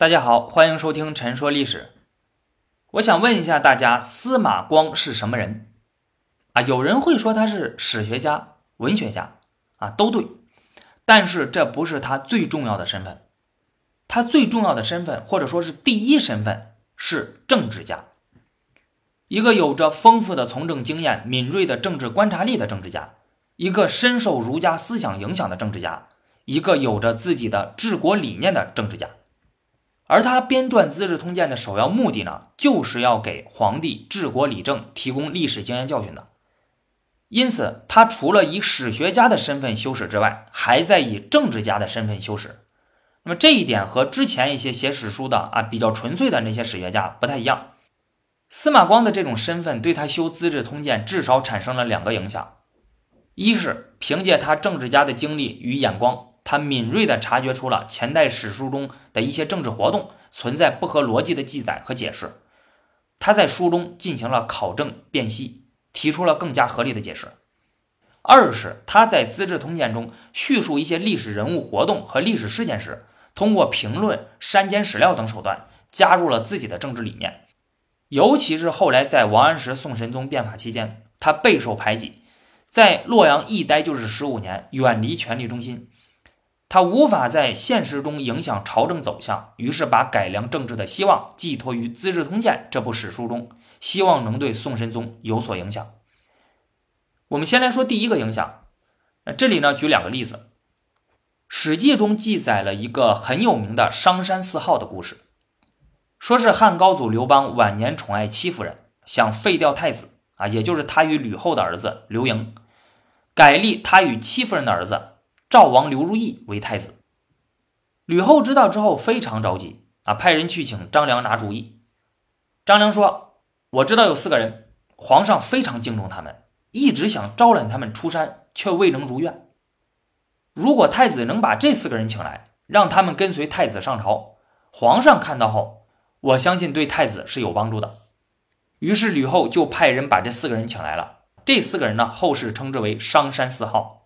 大家好，欢迎收听《陈说历史》。我想问一下大家，司马光是什么人啊？有人会说他是史学家、文学家啊，都对。但是这不是他最重要的身份，他最重要的身份或者说是第一身份是政治家，一个有着丰富的从政经验、敏锐的政治观察力的政治家，一个深受儒家思想影响的政治家，一个有着自己的治国理念的政治家。而他编撰《资治通鉴》的首要目的呢，就是要给皇帝治国理政提供历史经验教训的。因此，他除了以史学家的身份修史之外，还在以政治家的身份修史。那么这一点和之前一些写史书的啊比较纯粹的那些史学家不太一样。司马光的这种身份对他修《资治通鉴》至少产生了两个影响：一是凭借他政治家的经历与眼光。他敏锐地察觉出了前代史书中的一些政治活动存在不合逻辑的记载和解释，他在书中进行了考证辨析，提出了更加合理的解释。二是他在《资治通鉴》中叙述一些历史人物活动和历史事件时，通过评论、删减史料等手段，加入了自己的政治理念。尤其是后来在王安石、宋神宗变法期间，他备受排挤，在洛阳一待就是十五年，远离权力中心。他无法在现实中影响朝政走向，于是把改良政治的希望寄托于《资治通鉴》这部史书中，希望能对宋神宗有所影响。我们先来说第一个影响，那这里呢举两个例子，《史记》中记载了一个很有名的商山四号的故事，说是汉高祖刘邦晚年宠爱戚夫人，想废掉太子啊，也就是他与吕后的儿子刘盈，改立他与戚夫人的儿子。赵王刘如意为太子，吕后知道之后非常着急啊，派人去请张良拿主意。张良说：“我知道有四个人，皇上非常敬重他们，一直想招揽他们出山，却未能如愿。如果太子能把这四个人请来，让他们跟随太子上朝，皇上看到后，我相信对太子是有帮助的。”于是吕后就派人把这四个人请来了。这四个人呢，后世称之为商山四号。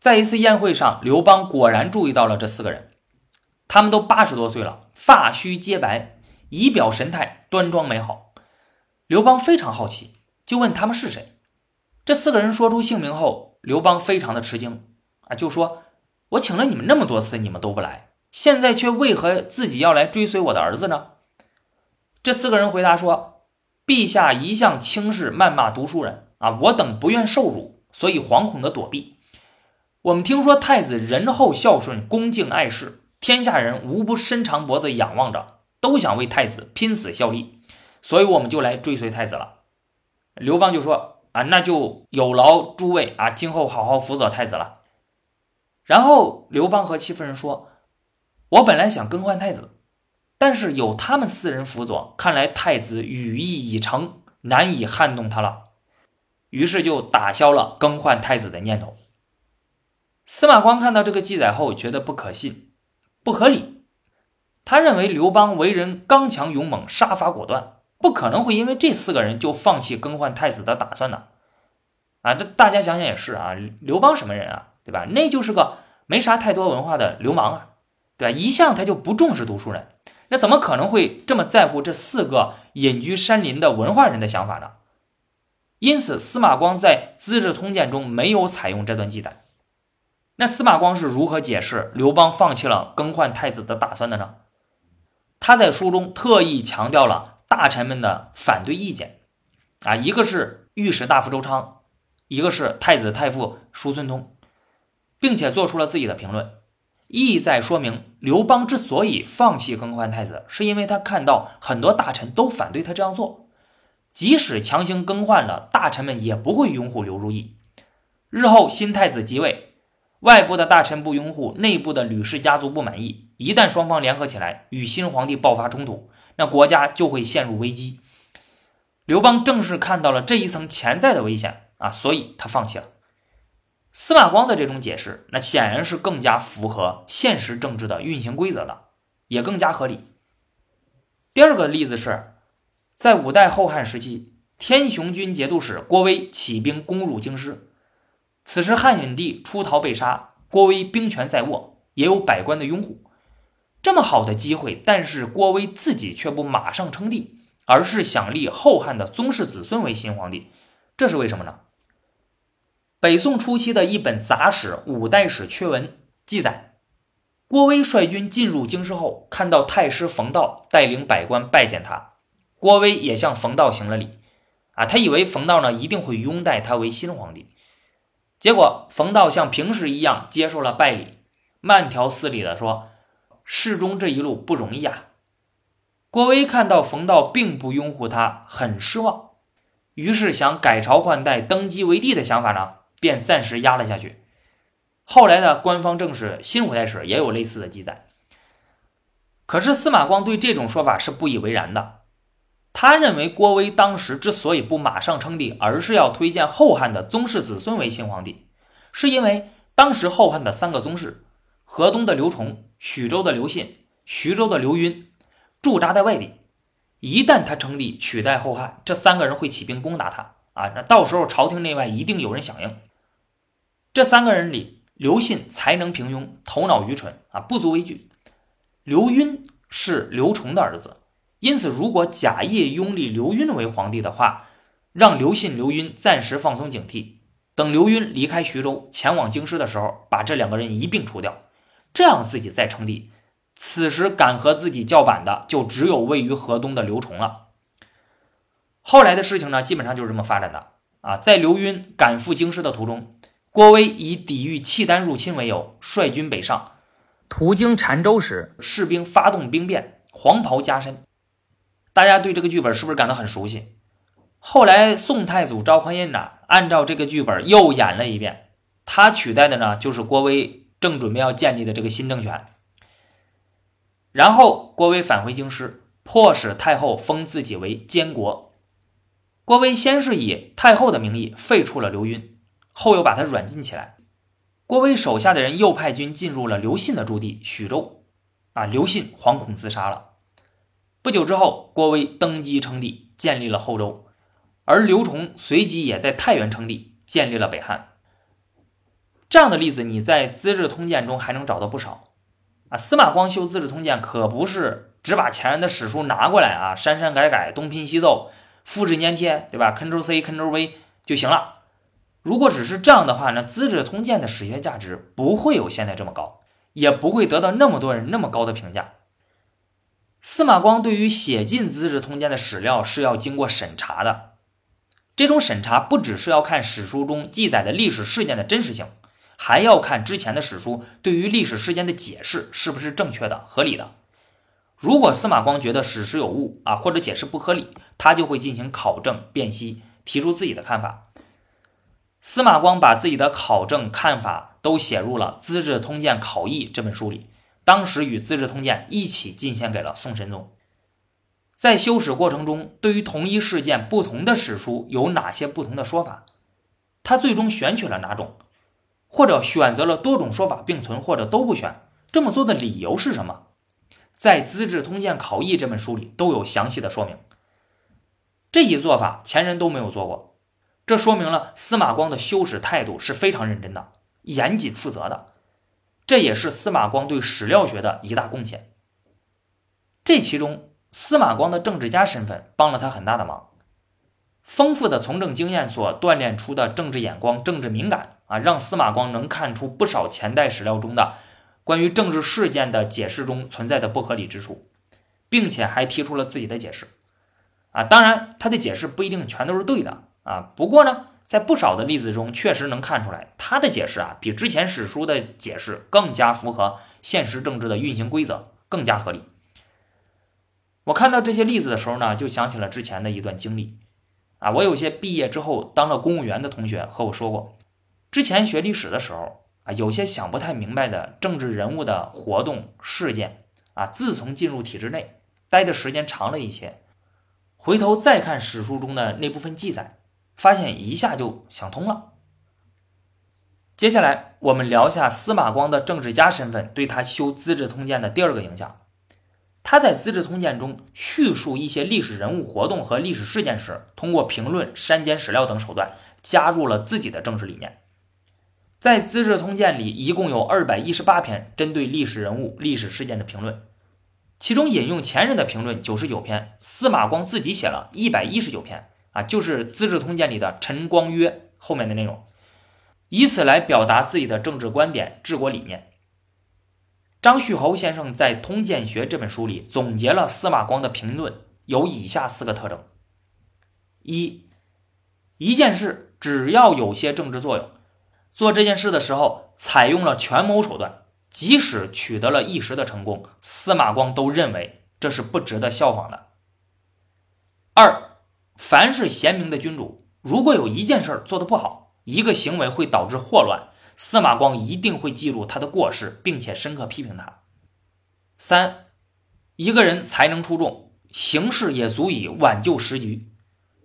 在一次宴会上，刘邦果然注意到了这四个人，他们都八十多岁了，发须皆白，仪表神态端庄美好。刘邦非常好奇，就问他们是谁。这四个人说出姓名后，刘邦非常的吃惊啊，就说：“我请了你们那么多次，你们都不来，现在却为何自己要来追随我的儿子呢？”这四个人回答说：“陛下一向轻视谩骂读书人啊，我等不愿受辱，所以惶恐的躲避。”我们听说太子仁厚孝顺、恭敬爱事，天下人无不伸长脖子仰望着，都想为太子拼死效力，所以我们就来追随太子了。刘邦就说：“啊，那就有劳诸位啊，今后好好辅佐太子了。”然后刘邦和戚夫人说：“我本来想更换太子，但是有他们四人辅佐，看来太子羽翼已成，难以撼动他了。”于是就打消了更换太子的念头。司马光看到这个记载后，觉得不可信、不合理。他认为刘邦为人刚强勇猛、杀伐果断，不可能会因为这四个人就放弃更换太子的打算的。啊，这大家想想也是啊，刘邦什么人啊，对吧？那就是个没啥太多文化的流氓啊，对吧？一向他就不重视读书人，那怎么可能会这么在乎这四个隐居山林的文化人的想法呢？因此，司马光在《资治通鉴》中没有采用这段记载。那司马光是如何解释刘邦放弃了更换太子的打算的呢？他在书中特意强调了大臣们的反对意见，啊，一个是御史大夫周昌，一个是太子太傅叔孙通，并且做出了自己的评论，意在说明刘邦之所以放弃更换太子，是因为他看到很多大臣都反对他这样做，即使强行更换了，大臣们也不会拥护刘如意，日后新太子即位。外部的大臣不拥护，内部的吕氏家族不满意，一旦双方联合起来与新皇帝爆发冲突，那国家就会陷入危机。刘邦正是看到了这一层潜在的危险啊，所以他放弃了。司马光的这种解释，那显然是更加符合现实政治的运行规则的，也更加合理。第二个例子是，在五代后汉时期，天雄军节度使郭威起兵攻入京师。此时汉景帝出逃被杀，郭威兵权在握，也有百官的拥护。这么好的机会，但是郭威自己却不马上称帝，而是想立后汉的宗室子孙为新皇帝，这是为什么呢？北宋初期的一本杂史《五代史缺文》记载，郭威率军进入京师后，看到太师冯道带领百官拜见他，郭威也向冯道行了礼。啊，他以为冯道呢一定会拥戴他为新皇帝，结果冯道像平时一样接受了拜礼，慢条斯理的说：“世中这一路不容易啊。”郭威看到冯道并不拥护他，很失望，于是想改朝换代、登基为帝的想法呢。便暂时压了下去。后来的官方正史《新五代史》也有类似的记载。可是司马光对这种说法是不以为然的。他认为郭威当时之所以不马上称帝，而是要推荐后汉的宗室子孙为新皇帝，是因为当时后汉的三个宗室——河东的刘崇、徐州的刘信、徐州的刘赟，驻扎在外地。一旦他称帝取代后汉，这三个人会起兵攻打他啊！那到时候朝廷内外一定有人响应。这三个人里，刘信才能平庸，头脑愚蠢啊，不足为惧。刘赟是刘崇的儿子，因此如果假意拥立刘赟为皇帝的话，让刘信、刘赟暂时放松警惕，等刘赟离开徐州前往京师的时候，把这两个人一并除掉，这样自己再称帝。此时敢和自己叫板的，就只有位于河东的刘崇了。后来的事情呢，基本上就是这么发展的啊，在刘赟赶赴京师的途中。郭威以抵御契丹入侵为由，率军北上，途经澶州时，士兵发动兵变，黄袍加身。大家对这个剧本是不是感到很熟悉？后来宋太祖赵匡胤呢，按照这个剧本又演了一遍，他取代的呢就是郭威正准备要建立的这个新政权。然后郭威返回京师，迫使太后封自己为监国。郭威先是以太后的名义废除了刘赟。后又把他软禁起来。郭威手下的人又派军进入了刘信的驻地徐州，啊，刘信惶恐自杀了。不久之后，郭威登基称帝，建立了后周，而刘崇随即也在太原称帝，建立了北汉。这样的例子你在《资治通鉴》中还能找到不少。啊，司马光修《资治通鉴》可不是只把前人的史书拿过来啊，删删改改，东拼西凑，复制粘贴，对吧？Ctrl C Ctrl V 就行了。如果只是这样的话，那《资治通鉴》的史学价值不会有现在这么高，也不会得到那么多人那么高的评价。司马光对于写进《资治通鉴》的史料是要经过审查的，这种审查不只是要看史书中记载的历史事件的真实性，还要看之前的史书对于历史事件的解释是不是正确的、合理的。如果司马光觉得史实有误啊，或者解释不合理，他就会进行考证、辨析，提出自己的看法。司马光把自己的考证看法都写入了《资治通鉴考异》这本书里，当时与《资治通鉴》一起进献给了宋神宗。在修史过程中，对于同一事件，不同的史书有哪些不同的说法？他最终选取了哪种？或者选择了多种说法并存，或者都不选？这么做的理由是什么？在《资治通鉴考异》这本书里都有详细的说明。这一做法前人都没有做过。这说明了司马光的修史态度是非常认真的、严谨负责的，这也是司马光对史料学的一大贡献。这其中，司马光的政治家身份帮了他很大的忙。丰富的从政经验所锻炼出的政治眼光、政治敏感啊，让司马光能看出不少前代史料中的关于政治事件的解释中存在的不合理之处，并且还提出了自己的解释。啊，当然，他的解释不一定全都是对的。啊，不过呢，在不少的例子中，确实能看出来他的解释啊，比之前史书的解释更加符合现实政治的运行规则，更加合理。我看到这些例子的时候呢，就想起了之前的一段经历。啊，我有些毕业之后当了公务员的同学和我说过，之前学历史的时候啊，有些想不太明白的政治人物的活动事件啊，自从进入体制内待的时间长了一些，回头再看史书中的那部分记载。发现一下就想通了。接下来我们聊一下司马光的政治家身份对他修《资治通鉴》的第二个影响。他在《资治通鉴》中叙述一些历史人物活动和历史事件时，通过评论、删减史料等手段，加入了自己的政治理念。在《资治通鉴》里，一共有二百一十八篇针对历史人物、历史事件的评论，其中引用前人的评论九十九篇，司马光自己写了一百一十九篇啊，就是《资治通鉴》里的陈光约后面的内容，以此来表达自己的政治观点、治国理念。张旭侯先生在《通鉴学》这本书里总结了司马光的评论，有以下四个特征：一，一件事只要有些政治作用，做这件事的时候采用了权谋手段。即使取得了一时的成功，司马光都认为这是不值得效仿的。二，凡是贤明的君主，如果有一件事做得不好，一个行为会导致祸乱，司马光一定会记录他的过失，并且深刻批评他。三，一个人才能出众，行事也足以挽救时局，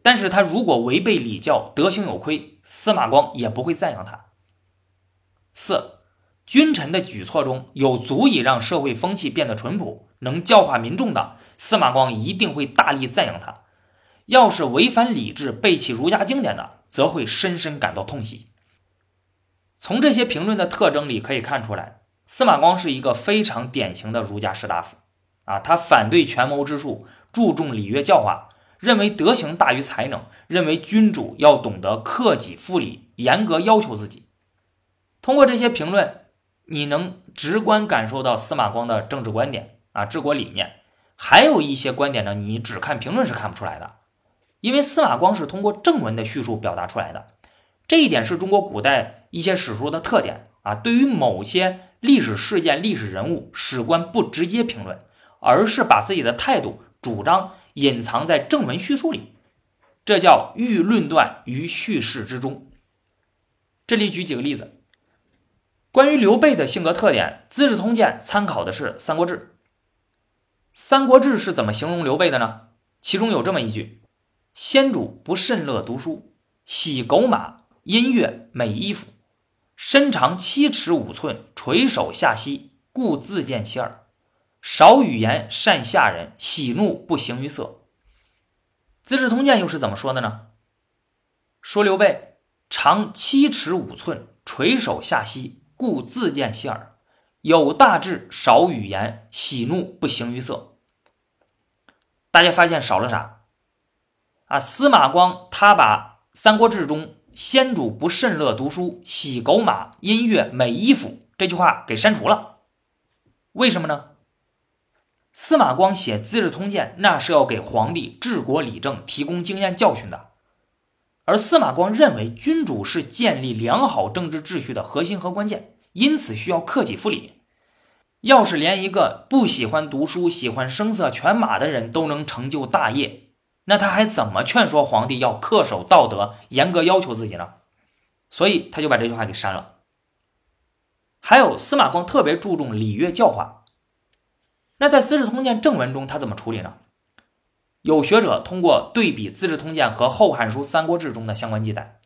但是他如果违背礼教，德行有亏，司马光也不会赞扬他。四。君臣的举措中有足以让社会风气变得淳朴、能教化民众的，司马光一定会大力赞扬他；要是违反礼制、背弃儒家经典的，则会深深感到痛惜。从这些评论的特征里可以看出来，司马光是一个非常典型的儒家士大夫啊！他反对权谋之术，注重礼乐教化，认为德行大于才能，认为君主要懂得克己复礼，严格要求自己。通过这些评论。你能直观感受到司马光的政治观点啊，治国理念，还有一些观点呢，你只看评论是看不出来的，因为司马光是通过正文的叙述表达出来的，这一点是中国古代一些史书的特点啊。对于某些历史事件、历史人物，史官不直接评论，而是把自己的态度、主张隐藏在正文叙述里，这叫寓论断于叙事之中。这里举几个例子。关于刘备的性格特点，《资治通鉴》参考的是《三国志》。《三国志》是怎么形容刘备的呢？其中有这么一句：“先主不甚乐读书，喜狗马、音乐、美衣服，身长七尺五寸，垂手下膝，故自见其耳。少语言，善下人，喜怒不形于色。”《资治通鉴》又是怎么说的呢？说刘备长七尺五寸，垂手下膝。故自见其耳，有大志，少语言，喜怒不形于色。大家发现少了啥？啊，司马光他把《三国志》中“先主不甚乐读书，喜狗马、音乐、美衣服”这句话给删除了。为什么呢？司马光写《资治通鉴》，那是要给皇帝治国理政提供经验教训的。而司马光认为，君主是建立良好政治秩序的核心和关键，因此需要克己复礼。要是连一个不喜欢读书、喜欢声色犬马的人都能成就大业，那他还怎么劝说皇帝要恪守道德、严格要求自己呢？所以他就把这句话给删了。还有，司马光特别注重礼乐教化。那在《资治通鉴》正文中，他怎么处理呢？有学者通过对比《资治通鉴》和《后汉书·三国志》中的相关记载，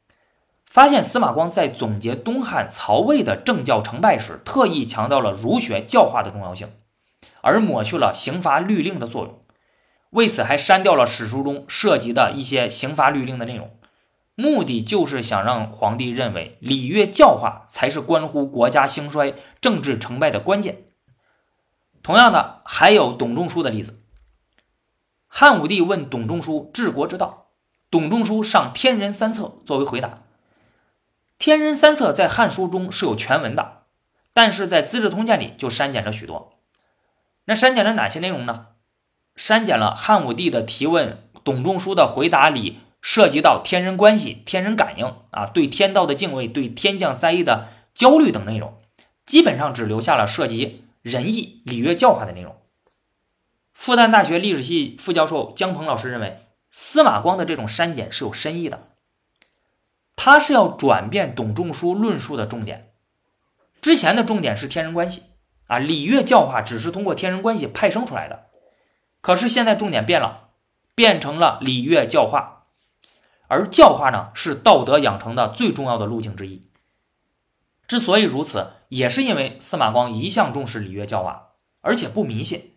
发现司马光在总结东汉、曹魏的政教成败时，特意强调了儒学教化的重要性，而抹去了刑罚律令的作用。为此，还删掉了史书中涉及的一些刑罚律令的内容，目的就是想让皇帝认为礼乐教化才是关乎国家兴衰、政治成败的关键。同样的，还有董仲舒的例子。汉武帝问董仲舒治国之道，董仲舒上《天人三策》作为回答。《天人三策》在《汉书》中是有全文的，但是在《资治通鉴》里就删减了许多。那删减了哪些内容呢？删减了汉武帝的提问，董仲舒的回答里涉及到天人关系、天人感应啊，对天道的敬畏、对天降灾异的焦虑等内容，基本上只留下了涉及仁义礼乐教化的内容。复旦大学历史系副教授姜鹏老师认为，司马光的这种删减是有深意的，他是要转变董仲舒论述的重点。之前的重点是天人关系啊，礼乐教化只是通过天人关系派生出来的。可是现在重点变了，变成了礼乐教化，而教化呢是道德养成的最重要的路径之一。之所以如此，也是因为司马光一向重视礼乐教化，而且不迷信。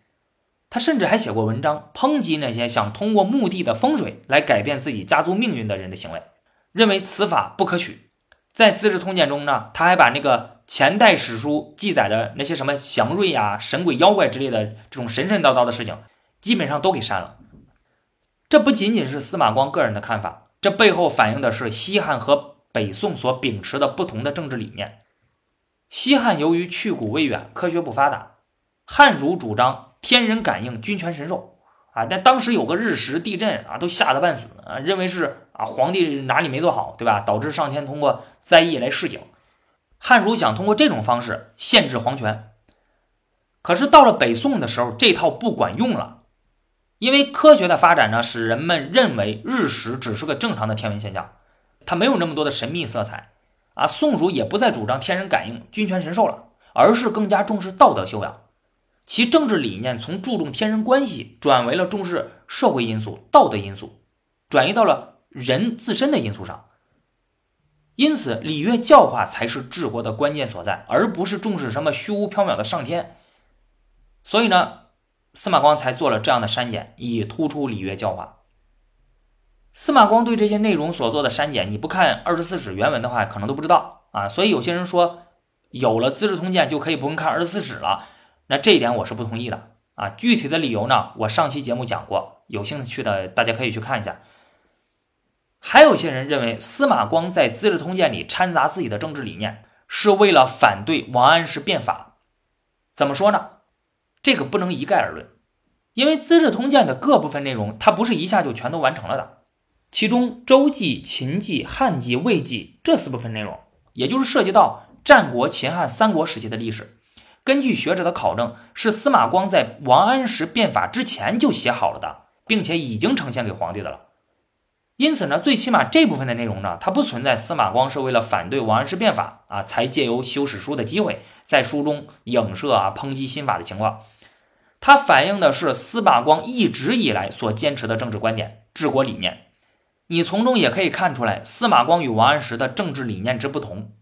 他甚至还写过文章抨击那些想通过墓地的风水来改变自己家族命运的人的行为，认为此法不可取。在《资治通鉴》中呢，他还把那个前代史书记载的那些什么祥瑞啊、神鬼妖怪之类的这种神神叨叨的事情，基本上都给删了。这不仅仅是司马光个人的看法，这背后反映的是西汉和北宋所秉持的不同的政治理念。西汉由于去古未远，科学不发达，汉儒主张天人感应、君权神授啊。但当时有个日食、地震啊，都吓得半死啊，认为是啊皇帝哪里没做好，对吧？导致上天通过灾异来示警。汉儒想通过这种方式限制皇权，可是到了北宋的时候，这套不管用了，因为科学的发展呢，使人们认为日食只是个正常的天文现象，它没有那么多的神秘色彩啊。宋儒也不再主张天人感应、君权神授了，而是更加重视道德修养，其政治理念从注重天人关系转为了重视社会因素、道德因素，转移到了人自身的因素上。因此，礼乐教化才是治国的关键所在，而不是重视什么虚无缥缈的上天。所以呢，司马光才做了这样的删减，以突出礼乐教化。司马光对这些内容所做的删减，你不看《二十四史》原文的话，可能都不知道啊。所以有些人说，有了《资治通鉴》就可以不用看《二十四史》了，那这一点我是不同意的啊。具体的理由呢，我上期节目讲过，有兴趣的大家可以去看一下。还有些人认为司马光在《资治通鉴》里掺杂自己的政治理念，是为了反对王安石变法。怎么说呢？这个不能一概而论，因为《资治通鉴》的各部分内容，它不是一下就全都完成了的。其中周记、秦记、汉记、魏记这四部分内容，也就是涉及到战国、秦汉三国时期的历史，根据学者的考证，是司马光在王安石变法之前就写好了的，并且已经呈现给皇帝的了。因此呢，最起码这部分的内容呢，它不存在司马光是为了反对王安石变法啊，才借由修史书的机会，在书中影射啊抨击新法的情况。它反映的是司马光一直以来所坚持的政治观点、治国理念。你从中也可以看出来，司马光与王安石的政治理念之不同，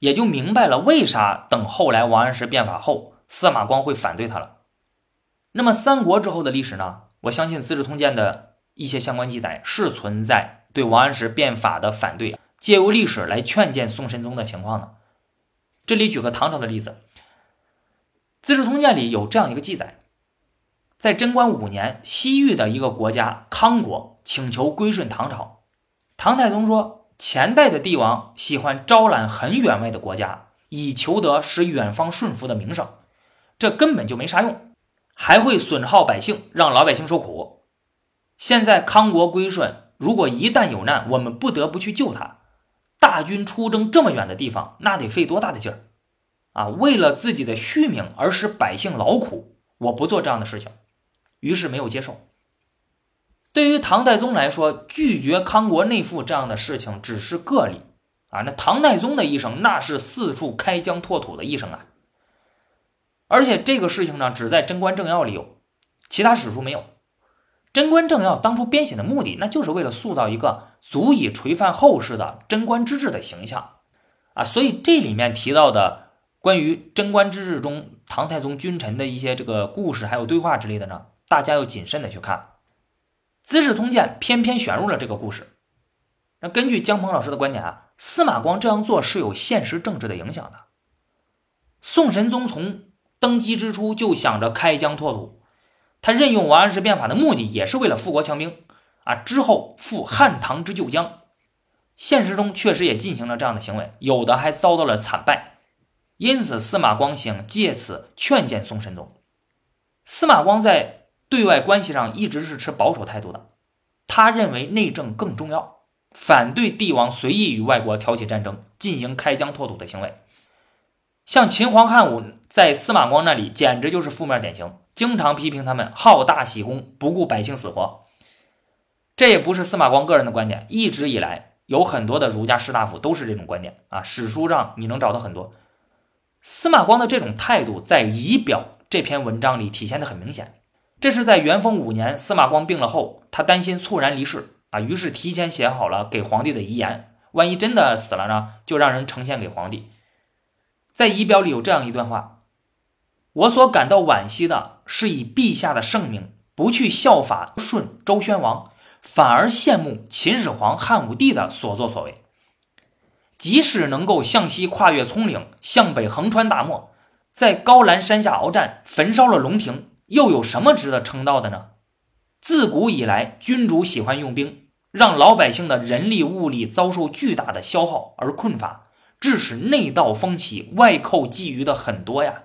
也就明白了为啥等后来王安石变法后，司马光会反对他了。那么三国之后的历史呢？我相信《资治通鉴》的。一些相关记载是存在对王安石变法的反对，借由历史来劝谏宋神宗的情况的。这里举个唐朝的例子，《资治通鉴》里有这样一个记载：在贞观五年，西域的一个国家康国请求归顺唐朝，唐太宗说，前代的帝王喜欢招揽很远外的国家，以求得使远方顺服的名声，这根本就没啥用，还会损耗百姓，让老百姓受苦。现在康国归顺，如果一旦有难，我们不得不去救他。大军出征这么远的地方，那得费多大的劲儿啊！为了自己的虚名而使百姓劳苦，我不做这样的事情，于是没有接受。对于唐太宗来说，拒绝康国内附这样的事情只是个例啊。那唐太宗的一生，那是四处开疆拓土的一生啊。而且这个事情呢，只在《贞观政要》里有，其他史书没有。贞观政要当初编写的目的，那就是为了塑造一个足以垂范后世的贞观之治的形象啊！所以这里面提到的关于贞观之治中唐太宗君臣的一些这个故事，还有对话之类的呢，大家要谨慎的去看。《资治通鉴》偏偏选入了这个故事。那根据姜鹏老师的观点啊，司马光这样做是有现实政治的影响的。宋神宗从登基之初就想着开疆拓土。他任用王安石变法的目的也是为了富国强兵啊，之后复汉唐之旧疆，现实中确实也进行了这样的行为，有的还遭到了惨败。因此，司马光想借此劝谏宋神宗。司马光在对外关系上一直是持保守态度的，他认为内政更重要，反对帝王随意与外国挑起战争，进行开疆拓土的行为。像秦皇汉武在司马光那里简直就是负面典型。经常批评他们好大喜功，不顾百姓死活。这也不是司马光个人的观点，一直以来有很多的儒家士大夫都是这种观点啊。史书上你能找到很多司马光的这种态度，在《仪表》这篇文章里体现的很明显。这是在元丰五年，司马光病了后，他担心猝然离世啊，于是提前写好了给皇帝的遗言，万一真的死了呢，就让人呈现给皇帝。在《仪表》里有这样一段话。我所感到惋惜的是，以陛下的圣明，不去效法顺周宣王，反而羡慕秦始皇、汉武帝的所作所为。即使能够向西跨越葱岭，向北横穿大漠，在高兰山下鏖战，焚烧了龙庭，又有什么值得称道的呢？自古以来，君主喜欢用兵，让老百姓的人力物力遭受巨大的消耗而困乏，致使内斗风起，外寇觊觎的很多呀。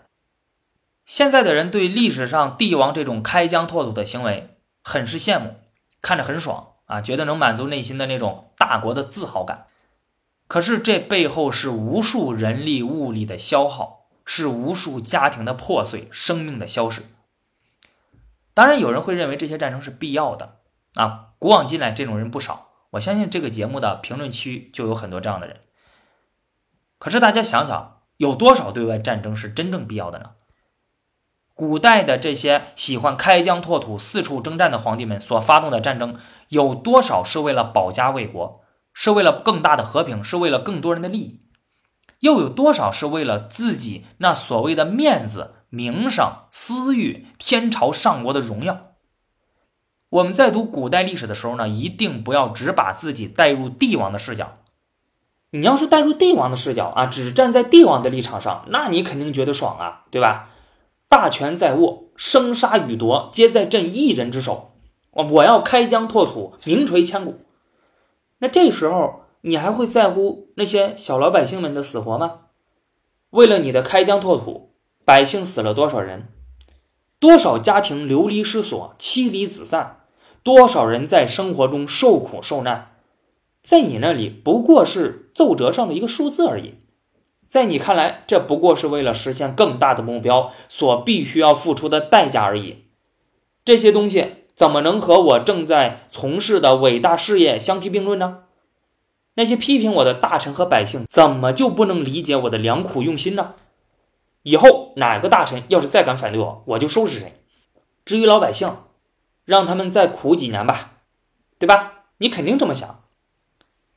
现在的人对历史上帝王这种开疆拓土的行为很是羡慕，看着很爽啊，觉得能满足内心的那种大国的自豪感。可是这背后是无数人力物力的消耗，是无数家庭的破碎，生命的消失。当然，有人会认为这些战争是必要的啊！古往今来，这种人不少。我相信这个节目的评论区就有很多这样的人。可是大家想想，有多少对外战争是真正必要的呢？古代的这些喜欢开疆拓土、四处征战的皇帝们所发动的战争，有多少是为了保家卫国，是为了更大的和平，是为了更多人的利益？又有多少是为了自己那所谓的面子？名声、私欲、天朝上国的荣耀。我们在读古代历史的时候呢，一定不要只把自己带入帝王的视角。你要是带入帝王的视角啊，只站在帝王的立场上，那你肯定觉得爽啊，对吧？大权在握，生杀予夺皆在朕一人之手。我我要开疆拓土，名垂千古。那这时候你还会在乎那些小老百姓们的死活吗？为了你的开疆拓土。百姓死了多少人？多少家庭流离失所、妻离子散？多少人在生活中受苦受难？在你那里不过是奏折上的一个数字而已。在你看来，这不过是为了实现更大的目标所必须要付出的代价而已。这些东西怎么能和我正在从事的伟大事业相提并论呢？那些批评我的大臣和百姓，怎么就不能理解我的良苦用心呢？以后哪个大臣要是再敢反对我，我就收拾谁。至于老百姓，让他们再苦几年吧，对吧？你肯定这么想。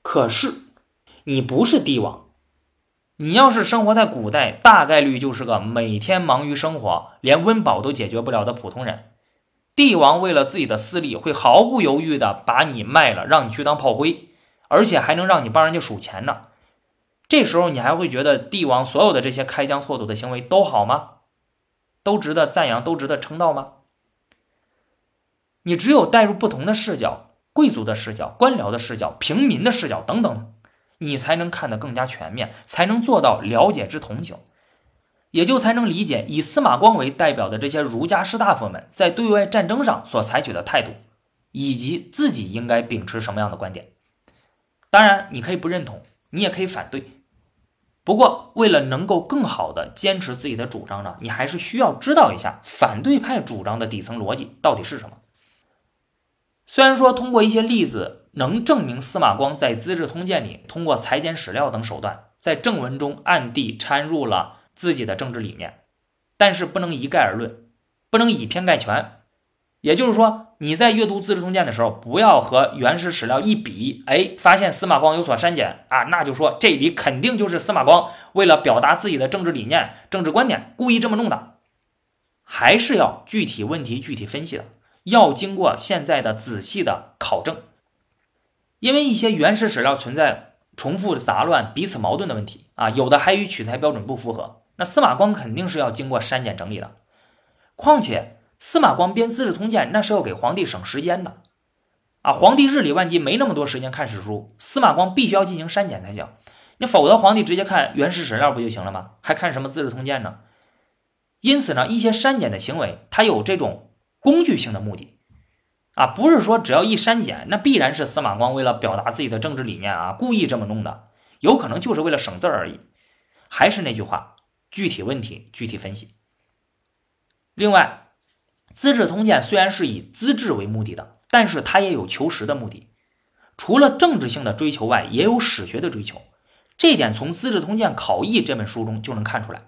可是你不是帝王，你要是生活在古代，大概率就是个每天忙于生活，连温饱都解决不了的普通人。帝王为了自己的私利，会毫不犹豫的把你卖了，让你去当炮灰，而且还能让你帮人家数钱呢。这时候你还会觉得帝王所有的这些开疆拓土的行为都好吗？都值得赞扬，都值得称道吗？你只有带入不同的视角，贵族的视角、官僚的视角、平民的视角等等，你才能看得更加全面，才能做到了解之同情，也就才能理解以司马光为代表的这些儒家士大夫们在对外战争上所采取的态度，以及自己应该秉持什么样的观点。当然，你可以不认同，你也可以反对。不过，为了能够更好的坚持自己的主张呢，你还是需要知道一下反对派主张的底层逻辑到底是什么。虽然说通过一些例子能证明司马光在《资治通鉴》里通过裁剪史料等手段，在正文中暗地掺入了自己的政治理念，但是不能一概而论，不能以偏概全。也就是说，你在阅读《资治通鉴》的时候，不要和原始史料一比，哎，发现司马光有所删减啊，那就说这里肯定就是司马光为了表达自己的政治理念、政治观点，故意这么弄的。还是要具体问题具体分析的，要经过现在的仔细的考证。因为一些原始史料存在重复杂乱、彼此矛盾的问题啊，有的还与取材标准不符合，那司马光肯定是要经过删减整理的。况且。司马光编《资治通鉴》，那是要给皇帝省时间的，啊，皇帝日理万机，没那么多时间看史书，司马光必须要进行删减才行。你否则，皇帝直接看原始史料不就行了吗？还看什么《资治通鉴》呢？因此呢，一些删减的行为，它有这种工具性的目的，啊，不是说只要一删减，那必然是司马光为了表达自己的政治理念啊，故意这么弄的，有可能就是为了省字而已。还是那句话，具体问题具体分析。另外。《资治通鉴》虽然是以资治为目的的，但是它也有求实的目的。除了政治性的追求外，也有史学的追求。这点从《资治通鉴考异》这本书中就能看出来。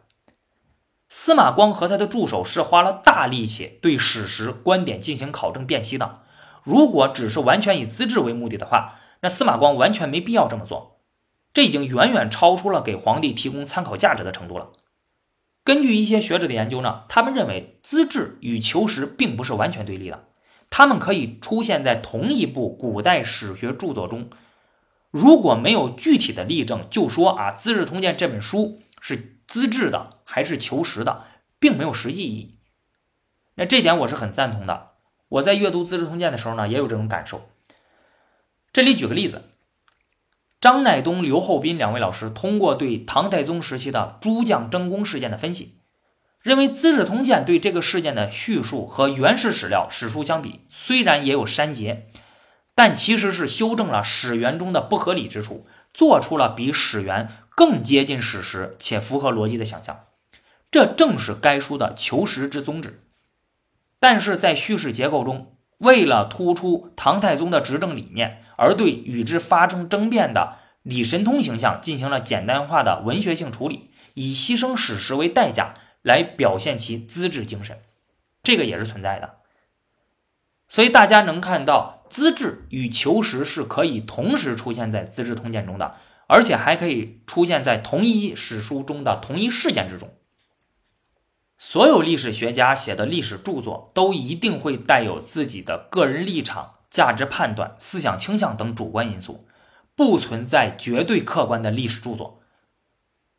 司马光和他的助手是花了大力气对史实观点进行考证辨析的。如果只是完全以资治为目的的话，那司马光完全没必要这么做。这已经远远超出了给皇帝提供参考价值的程度了。根据一些学者的研究呢，他们认为资质与求实并不是完全对立的，他们可以出现在同一部古代史学著作中，如果没有具体的例证，就说啊《资治通鉴》这本书是资质的还是求实的，并没有实际意义。那这点我是很赞同的。我在阅读《资治通鉴》的时候呢，也有这种感受。这里举个例子，张乃东、刘厚斌两位老师通过对唐太宗时期的诸将争功事件的分析，认为《资治通鉴》对这个事件的叙述和原始史料史书相比，虽然也有删节，但其实是修正了史源中的不合理之处，做出了比史源更接近史实且符合逻辑的想象。这正是该书的求实之宗旨。但是在叙事结构中，为了突出唐太宗的执政理念，而对与之发生争辩的李神通形象进行了简单化的文学性处理，以牺牲史实为代价来表现其资质精神，这个也是存在的。所以大家能看到，资质与求实是可以同时出现在《资治通鉴》中的，而且还可以出现在同一史书中的同一事件之中。所有历史学家写的历史著作都一定会带有自己的个人立场、价值判断、思想倾向等主观因素，不存在绝对客观的历史著作。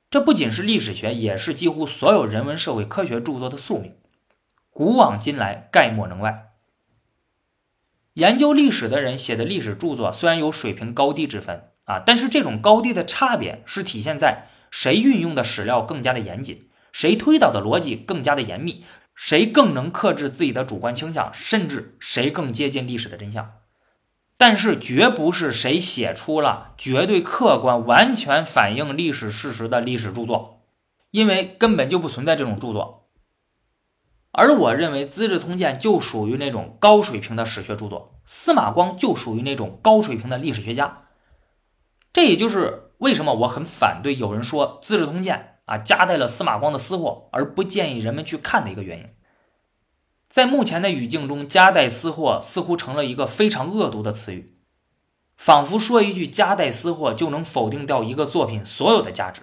这不仅是历史学，也是几乎所有人文社会科学著作的宿命。古往今来，概莫能外。研究历史的人写的历史著作虽然有水平高低之分啊，但是这种高低的差别是体现在谁运用的史料更加的严谨。谁推导的逻辑更加的严密，谁更能克制自己的主观倾向，甚至谁更接近历史的真相。但是，绝不是谁写出了绝对客观、完全反映历史事实的历史著作，因为根本就不存在这种著作。而我认为，《资治通鉴》就属于那种高水平的史学著作，司马光就属于那种高水平的历史学家。这也就是为什么我很反对有人说《资治通鉴》。啊，夹带了司马光的私货，而不建议人们去看的一个原因，在目前的语境中，“夹带私货”似乎成了一个非常恶毒的词语，仿佛说一句“夹带私货”就能否定掉一个作品所有的价值。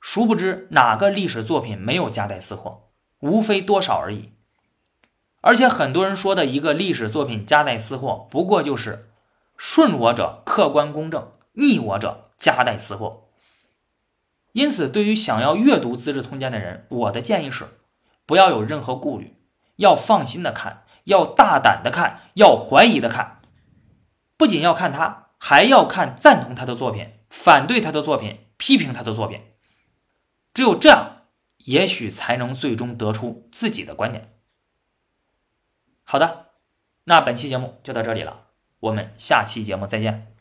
殊不知，哪个历史作品没有夹带私货？无非多少而已。而且，很多人说的一个历史作品夹带私货，不过就是顺我者客观公正，逆我者夹带私货。因此，对于想要阅读《资治通鉴》的人，我的建议是，不要有任何顾虑，要放心的看，要大胆的看，要怀疑的看。不仅要看他，还要看赞同他的作品、反对他的作品、批评他的作品。只有这样，也许才能最终得出自己的观点。好的，那本期节目就到这里了，我们下期节目再见。